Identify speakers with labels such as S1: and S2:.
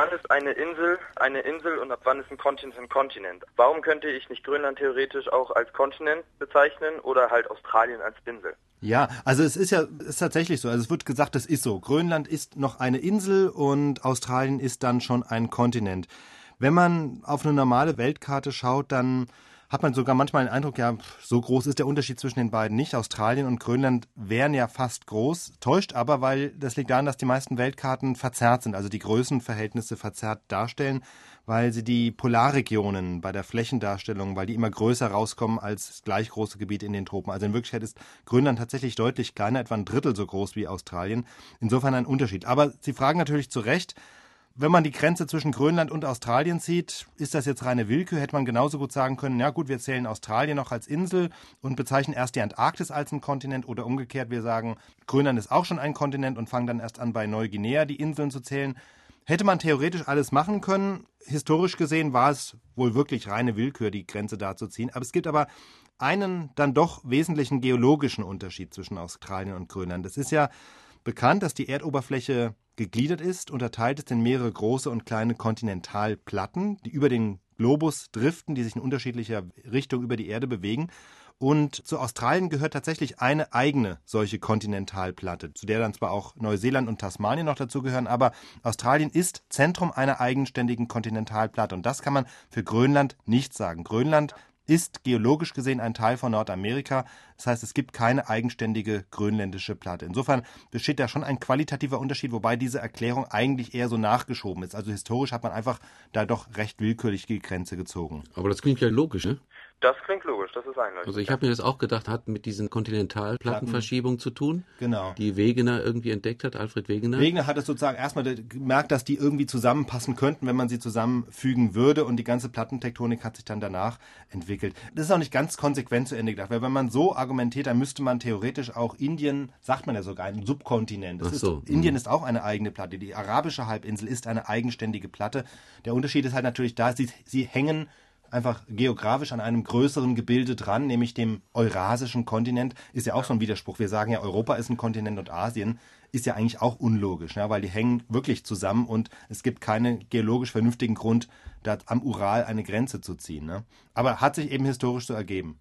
S1: wann ist eine Insel eine Insel und ab wann ist ein Kontinent ein Kontinent? Warum könnte ich nicht Grönland theoretisch auch als Kontinent bezeichnen oder halt Australien als Insel?
S2: Ja, also es ist ja ist tatsächlich so. Also es wird gesagt, das ist so. Grönland ist noch eine Insel und Australien ist dann schon ein Kontinent. Wenn man auf eine normale Weltkarte schaut, dann hat man sogar manchmal den Eindruck, ja, so groß ist der Unterschied zwischen den beiden nicht. Australien und Grönland wären ja fast groß, täuscht aber, weil das liegt daran, dass die meisten Weltkarten verzerrt sind, also die Größenverhältnisse verzerrt darstellen, weil sie die Polarregionen bei der Flächendarstellung, weil die immer größer rauskommen als gleich große Gebiete in den Tropen. Also in Wirklichkeit ist Grönland tatsächlich deutlich kleiner, etwa ein Drittel so groß wie Australien. Insofern ein Unterschied. Aber Sie fragen natürlich zu Recht, wenn man die Grenze zwischen Grönland und Australien zieht, ist das jetzt reine Willkür? Hätte man genauso gut sagen können, ja gut, wir zählen Australien noch als Insel und bezeichnen erst die Antarktis als einen Kontinent oder umgekehrt, wir sagen, Grönland ist auch schon ein Kontinent und fangen dann erst an, bei Neuguinea die Inseln zu zählen. Hätte man theoretisch alles machen können. Historisch gesehen war es wohl wirklich reine Willkür, die Grenze da zu ziehen. Aber es gibt aber einen dann doch wesentlichen geologischen Unterschied zwischen Australien und Grönland. Es ist ja bekannt, dass die Erdoberfläche gegliedert ist, unterteilt es in mehrere große und kleine Kontinentalplatten, die über den Globus driften, die sich in unterschiedlicher Richtung über die Erde bewegen. Und zu Australien gehört tatsächlich eine eigene solche Kontinentalplatte, zu der dann zwar auch Neuseeland und Tasmanien noch dazugehören, aber Australien ist Zentrum einer eigenständigen Kontinentalplatte. Und das kann man für Grönland nicht sagen. Grönland ist geologisch gesehen ein Teil von Nordamerika. Das heißt, es gibt keine eigenständige grönländische Platte. Insofern besteht da schon ein qualitativer Unterschied, wobei diese Erklärung eigentlich eher so nachgeschoben ist. Also historisch hat man einfach da doch recht willkürlich die Grenze gezogen.
S3: Aber das klingt ja logisch, ne?
S1: Das klingt logisch, das ist einleuchtend.
S3: Also ich habe mir das auch gedacht, hat mit diesen Kontinentalplattenverschiebungen zu tun,
S2: genau.
S3: die Wegener irgendwie entdeckt hat, Alfred Wegener.
S2: Wegener hat es sozusagen erstmal gemerkt, dass die irgendwie zusammenpassen könnten, wenn man sie zusammenfügen würde und die ganze Plattentektonik hat sich dann danach entwickelt. Das ist auch nicht ganz konsequent zu Ende gedacht, weil wenn man so argumentiert, dann müsste man theoretisch auch Indien, sagt man ja sogar, ein Subkontinent. Das
S3: so.
S2: ist, Indien ist auch eine eigene Platte. Die arabische Halbinsel ist eine eigenständige Platte. Der Unterschied ist halt natürlich da, sie, sie hängen einfach geografisch an einem größeren Gebilde dran, nämlich dem eurasischen Kontinent, ist ja auch so ein Widerspruch. Wir sagen ja, Europa ist ein Kontinent und Asien ist ja eigentlich auch unlogisch, ja, weil die hängen wirklich zusammen und es gibt keinen geologisch vernünftigen Grund, da am Ural eine Grenze zu ziehen. Ne? Aber hat sich eben historisch so ergeben.